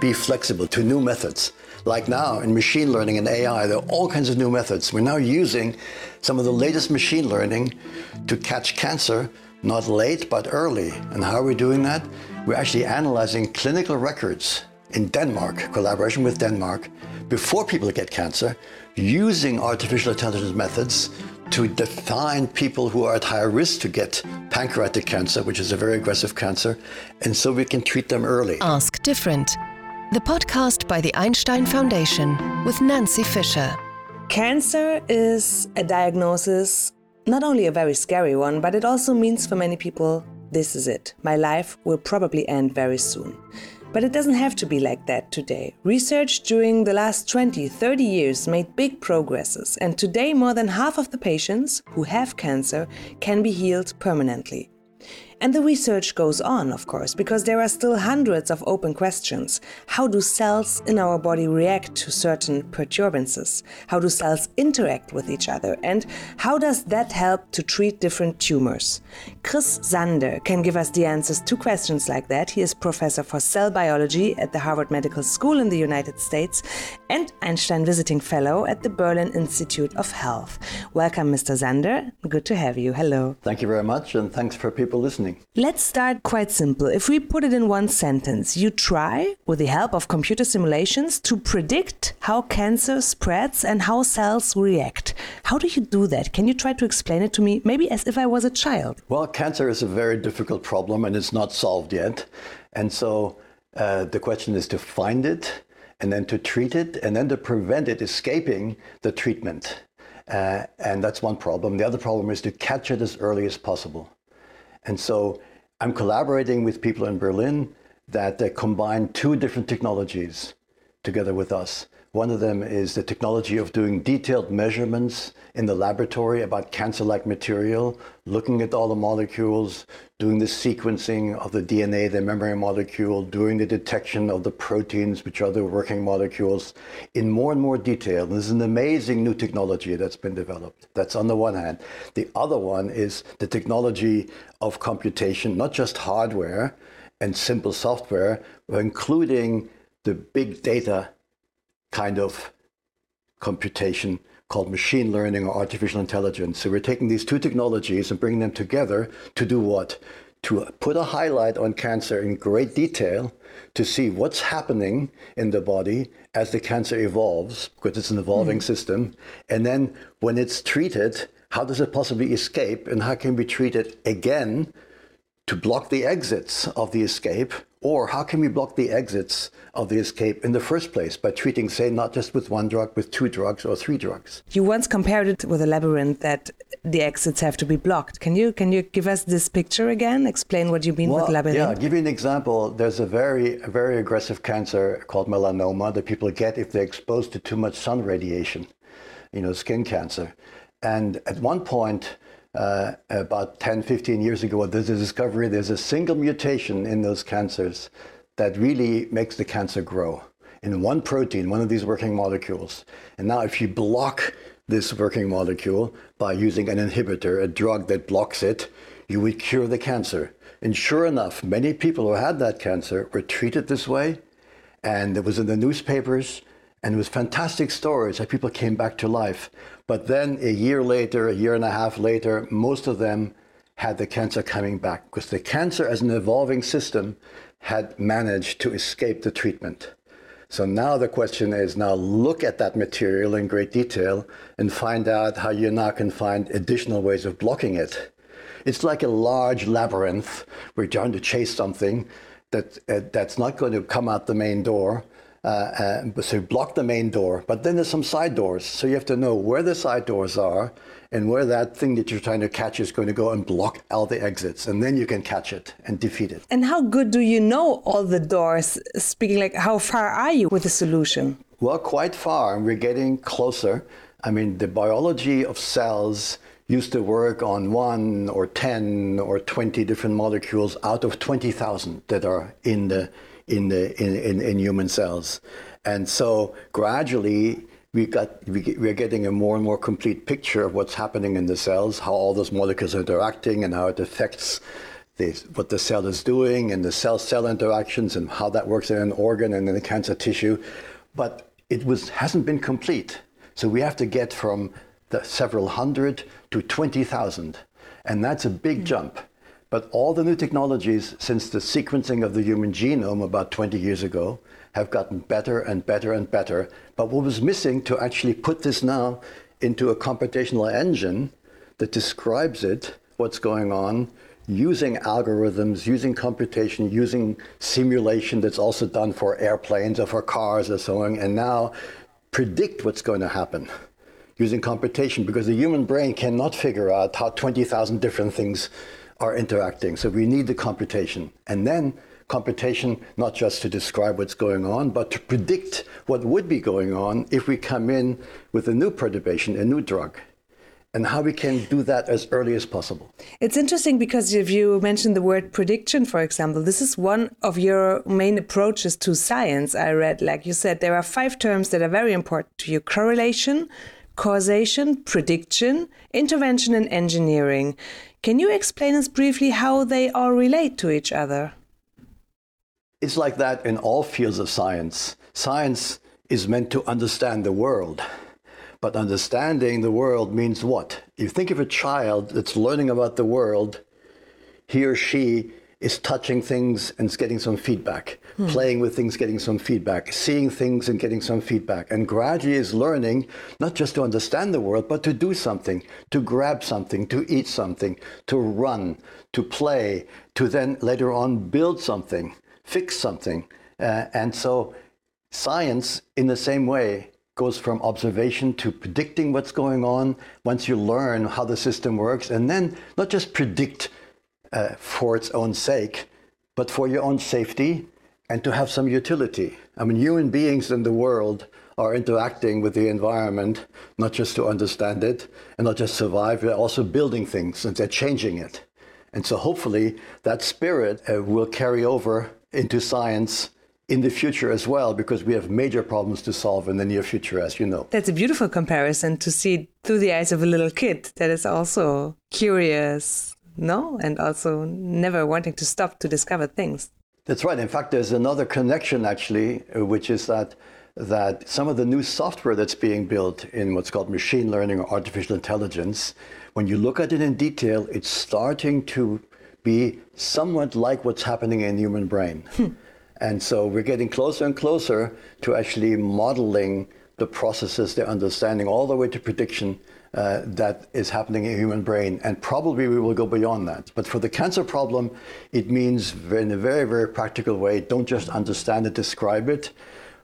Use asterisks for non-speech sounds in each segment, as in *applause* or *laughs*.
be flexible to new methods. Like now in machine learning and AI, there are all kinds of new methods. We're now using some of the latest machine learning to catch cancer, not late, but early. And how are we doing that? We're actually analyzing clinical records in Denmark, collaboration with Denmark, before people get cancer, using artificial intelligence methods to define people who are at higher risk to get pancreatic cancer, which is a very aggressive cancer, and so we can treat them early. Ask Different, the podcast by the Einstein Foundation with Nancy Fisher. Cancer is a diagnosis, not only a very scary one, but it also means for many people this is it. My life will probably end very soon. But it doesn't have to be like that today. Research during the last 20, 30 years made big progresses, and today more than half of the patients who have cancer can be healed permanently. And the research goes on, of course, because there are still hundreds of open questions. How do cells in our body react to certain perturbances? How do cells interact with each other? And how does that help to treat different tumors? Chris Sander can give us the answers to questions like that. He is professor for cell biology at the Harvard Medical School in the United States and Einstein Visiting Fellow at the Berlin Institute of Health. Welcome, Mr. Sander. Good to have you. Hello. Thank you very much, and thanks for people listening. Let's start quite simple. If we put it in one sentence, you try, with the help of computer simulations, to predict how cancer spreads and how cells react. How do you do that? Can you try to explain it to me, maybe as if I was a child? Well, cancer is a very difficult problem and it's not solved yet. And so uh, the question is to find it and then to treat it and then to prevent it escaping the treatment. Uh, and that's one problem. The other problem is to catch it as early as possible. And so I'm collaborating with people in Berlin that uh, combine two different technologies together with us. One of them is the technology of doing detailed measurements in the laboratory about cancer-like material, looking at all the molecules, doing the sequencing of the DNA, the membrane molecule, doing the detection of the proteins, which are the working molecules, in more and more detail. This is an amazing new technology that's been developed. That's on the one hand. The other one is the technology of computation, not just hardware and simple software, but including the big data kind of computation called machine learning or artificial intelligence. So we're taking these two technologies and bringing them together to do what? To put a highlight on cancer in great detail to see what's happening in the body as the cancer evolves, because it's an evolving mm. system. And then when it's treated, how does it possibly escape and how can we treat it again to block the exits of the escape or how can we block the exits of the escape in the first place by treating, say, not just with one drug, with two drugs or three drugs? You once compared it with a labyrinth that the exits have to be blocked. Can you can you give us this picture again? Explain what you mean well, with labyrinth. Yeah, I'll give you an example. There's a very a very aggressive cancer called melanoma that people get if they're exposed to too much sun radiation, you know, skin cancer. And at one point, uh, about 10, 15 years ago, there's a discovery there's a single mutation in those cancers that really makes the cancer grow in one protein, one of these working molecules. And now, if you block this working molecule by using an inhibitor, a drug that blocks it, you would cure the cancer. And sure enough, many people who had that cancer were treated this way. And it was in the newspapers, and it was fantastic stories how people came back to life. But then a year later, a year and a half later, most of them had the cancer coming back because the cancer, as an evolving system, had managed to escape the treatment. So now the question is now look at that material in great detail and find out how you now can find additional ways of blocking it. It's like a large labyrinth. We're trying to chase something that uh, that's not going to come out the main door uh, uh, so block the main door. But then there's some side doors. So you have to know where the side doors are and where that thing that you're trying to catch is going to go and block all the exits. And then you can catch it and defeat it. And how good do you know all the doors? Speaking like, how far are you with the solution? Well, quite far. And we're getting closer. I mean, the biology of cells used to work on one or 10 or 20 different molecules out of 20,000 that are in the in the in, in, in human cells. And so gradually we got we, we're getting a more and more complete picture of what's happening in the cells, how all those molecules are interacting, and how it affects the, what the cell is doing and the cell-cell interactions and how that works in an organ and in the cancer tissue. But it was, hasn't been complete. So we have to get from the several hundred to 20,000. And that's a big mm. jump. But all the new technologies since the sequencing of the human genome about 20 years ago have gotten better and better and better. But what was missing to actually put this now into a computational engine that describes it, what's going on, using algorithms, using computation, using simulation that's also done for airplanes or for cars or so on, and now predict what's going to happen using computation because the human brain cannot figure out how 20,000 different things are interacting. So we need the computation. And then computation, not just to describe what's going on, but to predict what would be going on if we come in with a new perturbation, a new drug and how we can do that as early as possible. It's interesting because if you mentioned the word prediction, for example, this is one of your main approaches to science. I read, like you said, there are five terms that are very important to you correlation, causation, prediction, intervention, and engineering. Can you explain us briefly how they all relate to each other? It's like that in all fields of science. Science is meant to understand the world. But understanding the world means what? You think of a child that's learning about the world, he or she is touching things and getting some feedback, hmm. playing with things, getting some feedback, seeing things and getting some feedback, and gradually is learning not just to understand the world, but to do something, to grab something, to eat something, to run, to play, to then later on build something, fix something. Uh, and so science, in the same way, goes from observation to predicting what's going on once you learn how the system works, and then not just predict uh, for its own sake, but for your own safety and to have some utility. I mean, human beings in the world are interacting with the environment, not just to understand it and not just survive, they're also building things and they're changing it. And so hopefully that spirit uh, will carry over into science in the future as well, because we have major problems to solve in the near future, as you know. That's a beautiful comparison to see through the eyes of a little kid that is also curious, no? And also never wanting to stop to discover things. That's right. In fact, there's another connection actually, uh, which is that that some of the new software that's being built in what's called machine learning or artificial intelligence, when you look at it in detail, it's starting to be somewhat like what's happening in the human brain. Hmm. And so we're getting closer and closer to actually modeling the processes, the understanding, all the way to prediction uh, that is happening in human brain. And probably we will go beyond that. But for the cancer problem, it means in a very, very practical way don't just understand it, describe it,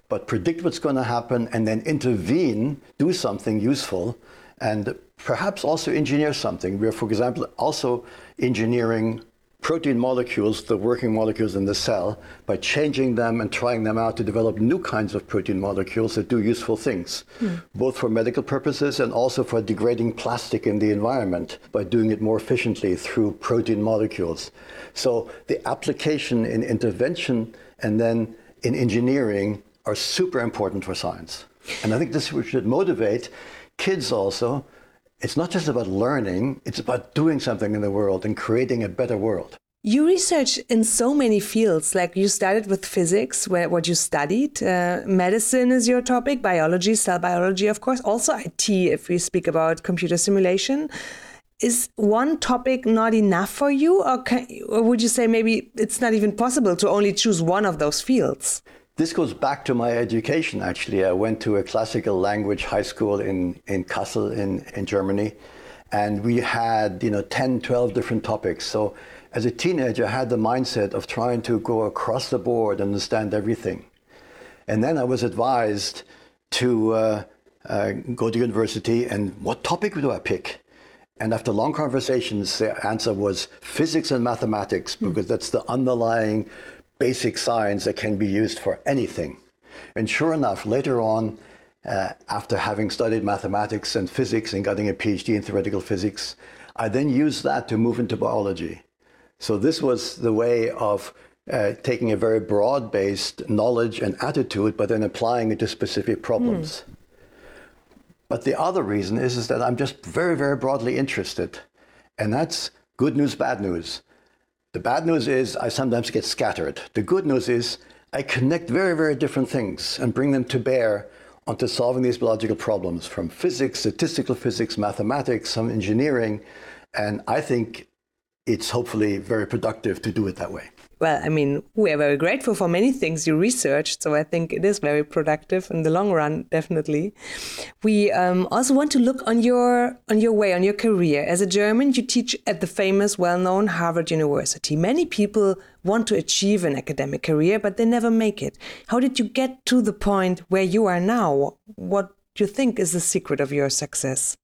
but predict what's going to happen and then intervene, do something useful, and perhaps also engineer something. We're, for example, also engineering protein molecules, the working molecules in the cell, by changing them and trying them out to develop new kinds of protein molecules that do useful things, mm. both for medical purposes and also for degrading plastic in the environment by doing it more efficiently through protein molecules. So the application in intervention and then in engineering are super important for science. And I think this should motivate kids also it's not just about learning, it's about doing something in the world and creating a better world. You research in so many fields. Like you started with physics, where what you studied. Uh, medicine is your topic, biology, cell biology, of course. Also IT, if we speak about computer simulation. Is one topic not enough for you, or, can, or would you say maybe it's not even possible to only choose one of those fields? This goes back to my education, actually. I went to a classical language high school in, in Kassel in, in Germany, and we had, you know, 10, 12 different topics. So as a teenager, I had the mindset of trying to go across the board and understand everything. And then I was advised to uh, uh, go to university, and what topic do I pick? And after long conversations, the answer was physics and mathematics, because that's the underlying basic science that can be used for anything. And sure enough, later on, uh, after having studied mathematics and physics and getting a PhD in theoretical physics, I then used that to move into biology. So this was the way of uh, taking a very broad-based knowledge and attitude, but then applying it to specific problems. Mm. But the other reason is, is that I'm just very, very broadly interested. And that's good news, bad news. The bad news is I sometimes get scattered. The good news is I connect very, very different things and bring them to bear onto solving these biological problems from physics, statistical physics, mathematics, some engineering. And I think it's hopefully very productive to do it that way well, I mean, we are very grateful for many things you researched. So I think it is very productive in the long run, definitely. We um, also want to look on your on your way, on your career. As a German, you teach at the famous, well-known Harvard University. Many people want to achieve an academic career, but they never make it. How did you get to the point where you are now? What do you think is the secret of your success?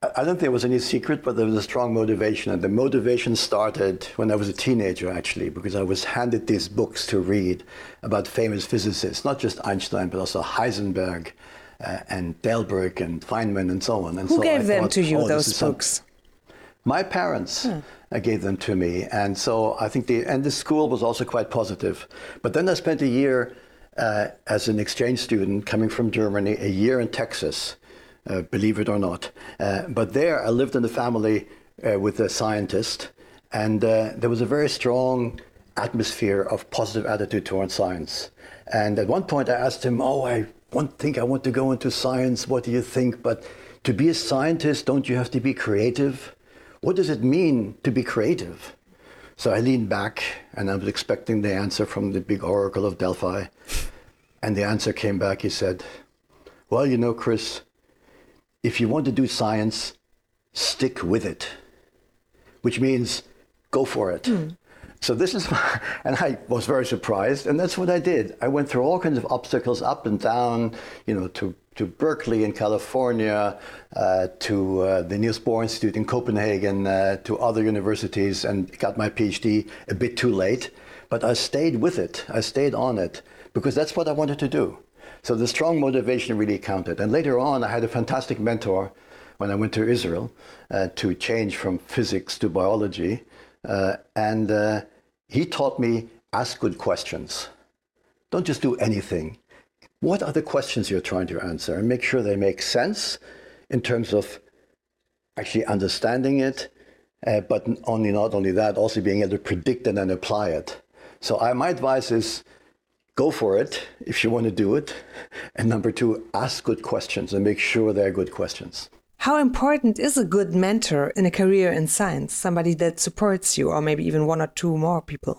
I don't think there was any secret, but there was a strong motivation. And the motivation started when I was a teenager, actually, because I was handed these books to read about famous physicists, not just Einstein, but also Heisenberg uh, and Delbrück and Feynman and so on. And Who so gave I them thought, to you, oh, those books? Some... My parents. Uh, gave them to me. And so I think the, and the school was also quite positive. But then I spent a year uh, as an exchange student coming from Germany, a year in Texas uh, believe it or not. Uh, but there, I lived in a family uh, with a scientist, and uh, there was a very strong atmosphere of positive attitude towards science. And at one point, I asked him, "Oh, I want, think I want to go into science. What do you think?" But to be a scientist, don't you have to be creative? What does it mean to be creative? So I leaned back and I was expecting the answer from the big oracle of Delphi. And the answer came back. He said, Well, you know, Chris, if you want to do science, stick with it, which means go for it. Mm. So this is, *laughs* my, and I was very surprised, and that's what I did. I went through all kinds of obstacles, up and down, you know, to to Berkeley in California, uh, to uh, the Niels Bohr Institute in Copenhagen, uh, to other universities, and got my PhD a bit too late. But I stayed with it. I stayed on it because that's what I wanted to do. So the strong motivation really counted. And later on, I had a fantastic mentor when I went to Israel uh, to change from physics to biology. Uh, and uh, he taught me ask good questions. Don't just do anything. What are the questions you're trying to answer? And make sure they make sense in terms of actually understanding it, uh, but only not only that, also being able to predict it and apply it. So I, my advice is go for it if you want to do it. And number two, ask good questions and make sure they're good questions. How important is a good mentor in a career in science? Somebody that supports you, or maybe even one or two more people?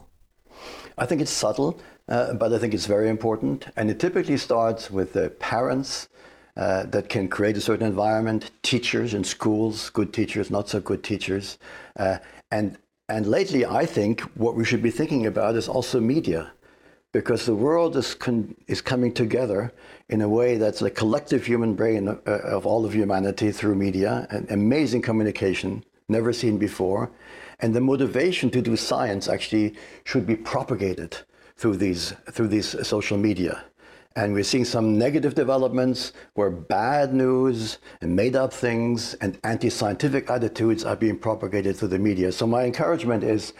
I think it's subtle, uh, but I think it's very important. And it typically starts with the parents uh, that can create a certain environment, teachers in schools, good teachers, not so good teachers. Uh, and, and lately, I think what we should be thinking about is also media because the world is is coming together in a way that's a collective human brain uh, of all of humanity through media, an amazing communication never seen before, and the motivation to do science actually should be propagated through these through these social media. And we're seeing some negative developments where bad news and made up things and anti scientific attitudes are being propagated through the media. So, my encouragement is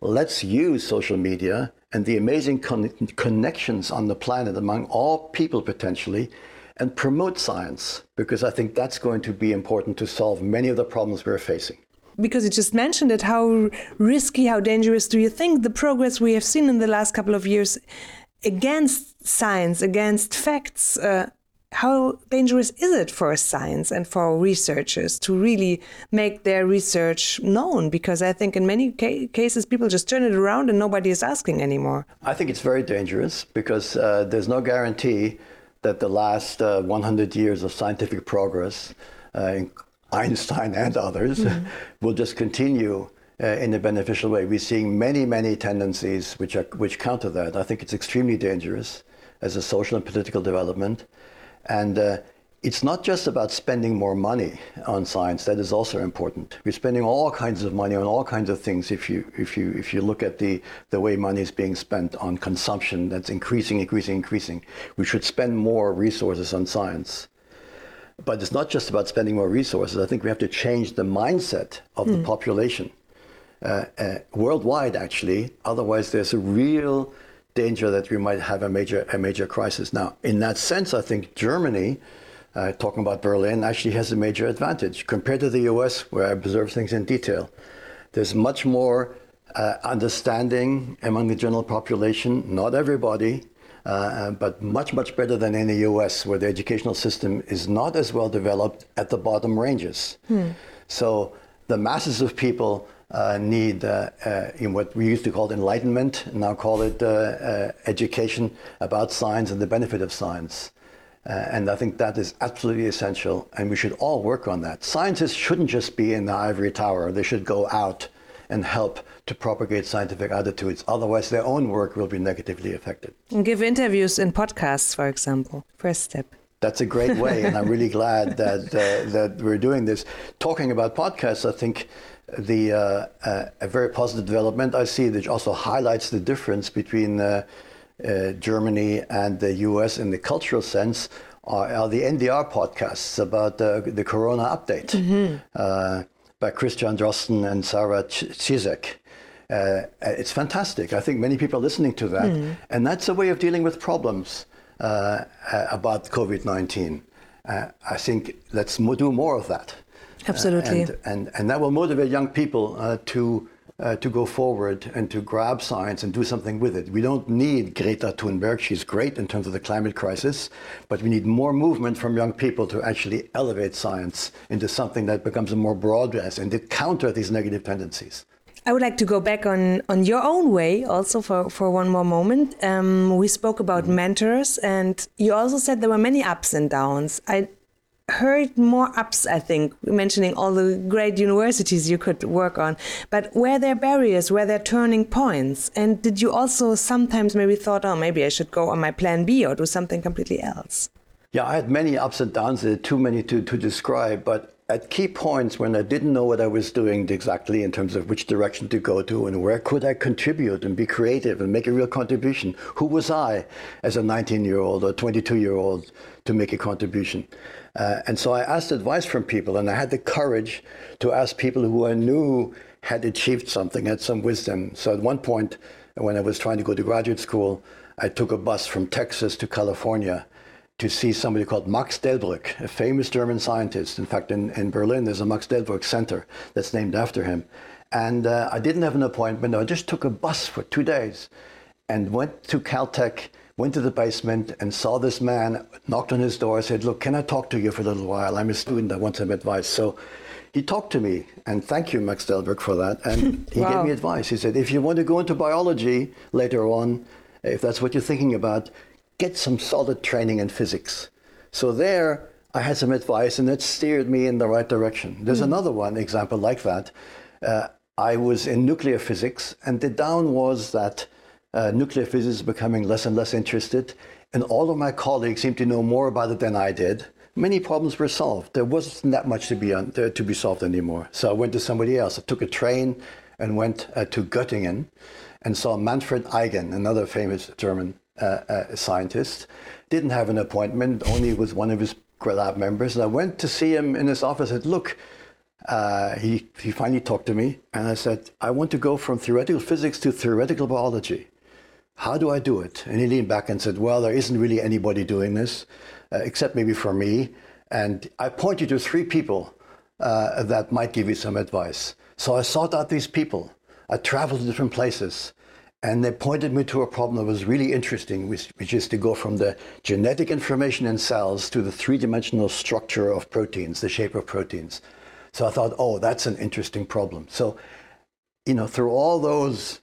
let's use social media and the amazing con- connections on the planet among all people potentially and promote science because I think that's going to be important to solve many of the problems we're facing. Because you just mentioned it, how risky, how dangerous do you think the progress we have seen in the last couple of years against science, against facts, uh, how dangerous is it for science and for researchers to really make their research known? Because I think in many ca cases people just turn it around and nobody is asking anymore. I think it's very dangerous because uh, there's no guarantee that the last uh, 100 years of scientific progress, uh, Einstein and others, mm -hmm. *laughs* will just continue. Uh, in a beneficial way, we're seeing many, many tendencies which are which counter that. I think it's extremely dangerous as a social and political development. And uh, it's not just about spending more money on science. That is also important. We're spending all kinds of money on all kinds of things. If you if you if you look at the the way money is being spent on consumption, that's increasing, increasing, increasing. We should spend more resources on science. But it's not just about spending more resources. I think we have to change the mindset of mm. the hmm. population uh, uh, worldwide, actually. Otherwise, there's a real danger that we might have a major a major crisis. Now, in that sense, I think Germany, uh, talking about Berlin, actually has a major advantage compared to the U.S., where I observe things in detail. There's much more uh, understanding among the general population, not everybody, uh, but much, much better than in the US, where the educational system is not as well developed at the bottom ranges. Hmm. So the masses of people uh, need uh, uh, in what we used to call enlightenment, now call it uh, uh, education about science and the benefit of science. Uh, and I think that is absolutely essential, and we should all work on that. Scientists shouldn't just be in the ivory tower, they should go out and help to propagate scientific attitudes. Otherwise, their own work will be negatively affected. And give interviews in podcasts, for example. First step. That's a great way, and I'm really glad that uh, that we're doing this. Talking about podcasts, I think the uh, uh, a very positive development I see that also highlights the difference between uh, uh, Germany and the U.S. in the cultural sense are, are the NDR podcasts about the Corona update. Mm-hmm by Christian Drosten and Sarah Ciesek. Uh, it's fantastic. I think many people are listening to that. Mm. And that's a way of dealing with problems uh, uh about COVID 19. Uh, I think let's do more of that. Absolutely. And, and, and, that will motivate young people uh, to uh, to go forward and to grab science and do something with it. We don't need Greta Thunberg. She's great in terms of the climate crisis, but we need more movement from young people to actually elevate science into something that becomes a more broad base and to counter these negative tendencies. I would like to go back on, on your own way also for, for one more moment. Um, we spoke about mentors, and you also said there were many ups and downs. I heard more ups, I think, mentioning all the great universities you could work on. But were there barriers? Were there turning points? And did you also sometimes maybe thought, oh, maybe I should go on my plan B or do something completely else? Yeah, I had many ups and downs, there too many to, to describe. But at key points when I didn't know what I was doing exactly in terms of which direction to go to and where could I contribute and be creative and make a real contribution, who was I as a 19 year old or 22 year old to make a contribution? Uh, and so I asked advice from people, and I had the courage to ask people who I knew had achieved something, had some wisdom. So at one point, when I was trying to go to graduate school, I took a bus from Texas to California to see somebody called Max Delbrück, a famous German scientist. In fact, in, in Berlin, there's a Max Delbrück Center that's named after him. And uh, I didn't have an appointment. I just took a bus for two days and went to Caltech went to the basement and saw this man, knocked on his door, said, Look, can I talk to you for a little while? I'm a student, I want some advice. So he talked to me, and thank you, Max Delbrück, for that. And *laughs* he wow. gave me advice. He said, If you want to go into biology later on, if that's what you're thinking about, get some solid training in physics. So there, I had some advice, and it steered me in the right direction. There's mm. another one example like that. Uh, I was in nuclear physics, and the down was that uh, nuclear physics is becoming less and less interested, and all of my colleagues seem to know more about it than I did. Many problems were solved. There wasn't that much to be on, to be solved anymore. So I went to somebody else. I took a train and went uh, to Göttingen and saw Manfred Eigen, another famous German uh, scientist. Didn't have an appointment, only with one of his lab members. And I went to see him in his office and said, look, uh, he, he finally talked to me and I said, I want to go from theoretical physics to theoretical biology. How do I do it? And he leaned back and said, Well, there isn't really anybody doing this, uh, except maybe for me. And I point you to three people uh, that might give you some advice. So I sought out these people. I traveled to different places. And they pointed me to a problem that was really interesting, which, which is to go from the genetic information in cells to the three dimensional structure of proteins, the shape of proteins. So I thought, oh, that's an interesting problem. So, you know, through all those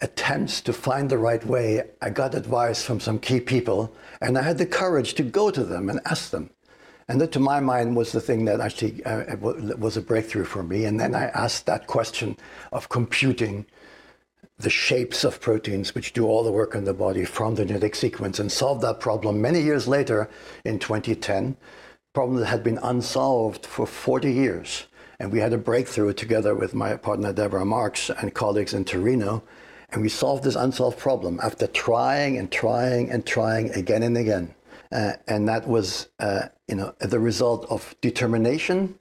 attempts to find the right way, I got advice from some key people, and I had the courage to go to them and ask them. And that, to my mind, was the thing that actually uh, was a breakthrough for me. And then I asked that question of computing the shapes of proteins, which do all the work in the body from the genetic sequence, and solved that problem many years later in 2010. Problem that had been unsolved for 40 years. And we had a breakthrough together with my partner Debora Marks and colleagues in Torino and we solved this unsolved problem after trying and trying and trying again and again. Uh, and that was, uh, you know, the result of determination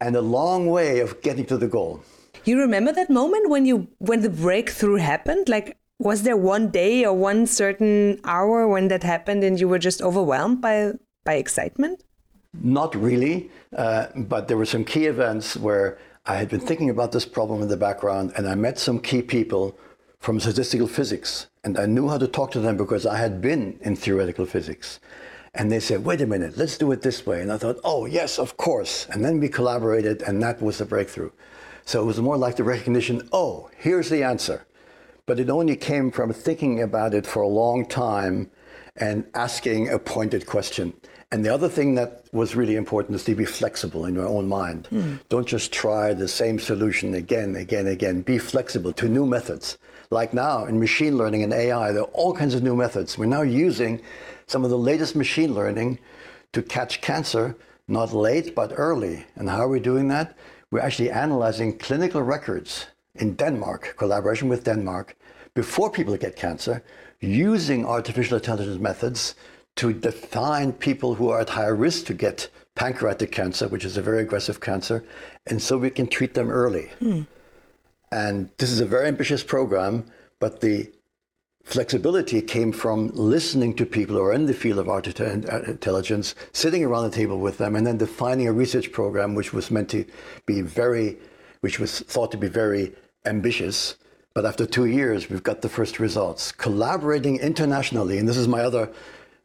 and a long way of getting to the goal. You remember that moment when you when the breakthrough happened? Like, was there one day or one certain hour when that happened, and you were just overwhelmed by by excitement? Not really, uh, but there were some key events where I had been thinking about this problem in the background, and I met some key people from statistical physics, and I knew how to talk to them because I had been in theoretical physics. And they said, wait a minute, let's do it this way. And I thought, oh, yes, of course. And then we collaborated, and that was the breakthrough. So it was more like the recognition, oh, here's the answer. But it only came from thinking about it for a long time and asking a pointed question. And the other thing that was really important is to be flexible in your own mind. Mm. Don't just try the same solution again, again, again. Be flexible to new methods. Like now in machine learning and AI, there are all kinds of new methods. We're now using some of the latest machine learning to catch cancer, not late, but early. And how are we doing that? We're actually analyzing clinical records in Denmark, collaboration with Denmark, before people get cancer, using artificial intelligence methods to define people who are at higher risk to get pancreatic cancer, which is a very aggressive cancer, and so we can treat them early. Mm. And this is a very ambitious program, but the flexibility came from listening to people who are in the field of artificial intelligence, sitting around the table with them, and then defining a research program which was meant to be very, which was thought to be very ambitious. But after two years, we've got the first results. Collaborating internationally, and this is my other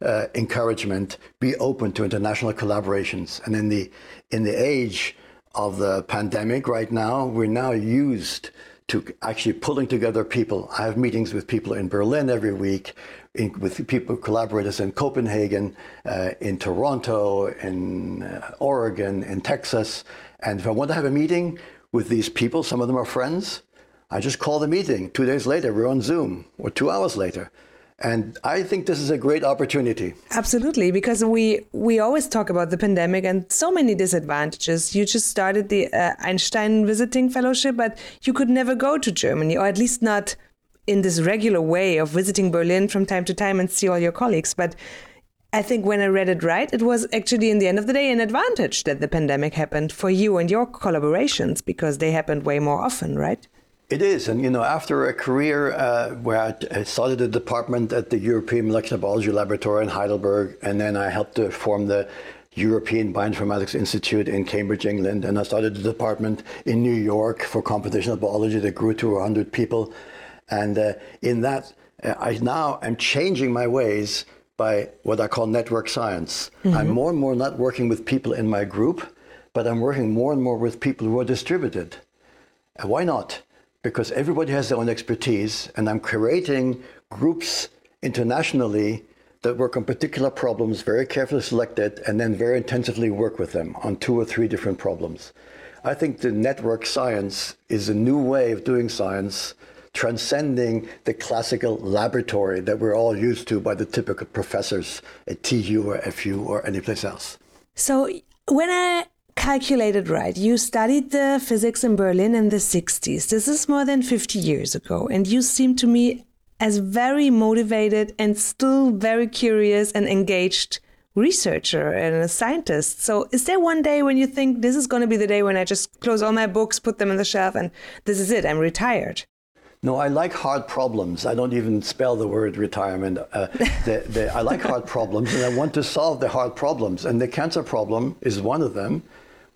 uh, encouragement, be open to international collaborations. And in the in the age of the pandemic right now, we're now used to actually pulling together people. I have meetings with people in Berlin every week, in, with people, collaborators in Copenhagen, uh, in Toronto, in uh, Oregon, in Texas. And if I want to have a meeting with these people, some of them are friends, I just call the meeting. Two days later, we're on Zoom, or two hours later. And I think this is a great opportunity. Absolutely, because we we always talk about the pandemic and so many disadvantages. You just started the uh, Einstein Visiting Fellowship, but you could never go to Germany, or at least not in this regular way of visiting Berlin from time to time and see all your colleagues. But I think when I read it right, it was actually in the end of the day an advantage that the pandemic happened for you and your collaborations because they happened way more often, right? It is, and you know, after a career uh, where I started a department at the European Molecular Biology Laboratory in Heidelberg, and then I helped to form the European Bioinformatics Institute in Cambridge, England, and I started a department in New York for computational biology that grew to 100 people. And uh, in that, uh, I now am changing my ways by what I call network science. Mm-hmm. I'm more and more not working with people in my group, but I'm working more and more with people who are distributed. Why not? Because everybody has their own expertise, and I'm creating groups internationally that work on particular problems, very carefully selected, and then very intensively work with them on two or three different problems. I think the network science is a new way of doing science, transcending the classical laboratory that we're all used to by the typical professors at TU or FU or anyplace else. So when I calculated right, you studied the physics in Berlin in the 60s. This is more than 50 years ago. And you seem to me as very motivated and still very curious and engaged researcher and a scientist. So, is there one day when you think this is going to be the day when I just close all my books, put them on the shelf, and this is it, I'm retired? No, I like hard problems. I don't even spell the word retirement. Uh, the, the, I like hard problems, and I want to solve the hard problems. And the cancer problem is one of them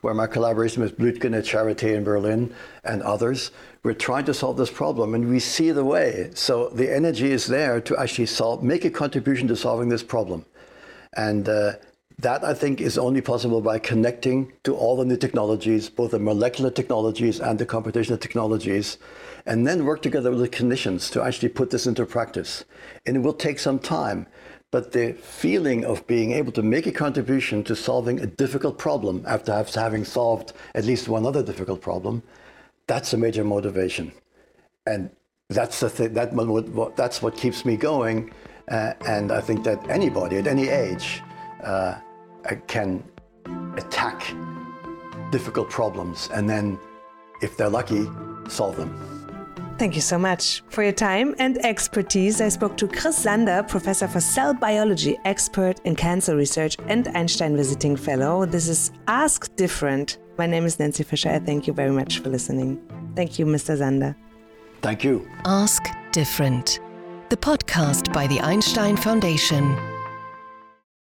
where my collaboration with Blüthgen at Charité in Berlin and others, we're trying to solve this problem and we see the way. So the energy is there to actually solve, make a contribution to solving this problem. And uh, that I think is only possible by connecting to all the new technologies, both the molecular technologies and the computational technologies, and then work together with the clinicians to actually put this into practice. And it will take some time. But the feeling of being able to make a contribution to solving a difficult problem after having solved at least one other difficult problem, that's a major motivation. And that's the thing, that, that's what keeps me going. Uh, and I think that anybody at any age uh, can attack difficult problems and then, if they're lucky, solve them. Thank you so much for your time and expertise. I spoke to Chris Sander, professor for cell biology, expert in cancer research, and Einstein Visiting Fellow. This is Ask Different. My name is Nancy Fisher. I thank you very much for listening. Thank you, Mr. Sander. Thank you. Ask Different, the podcast by the Einstein Foundation.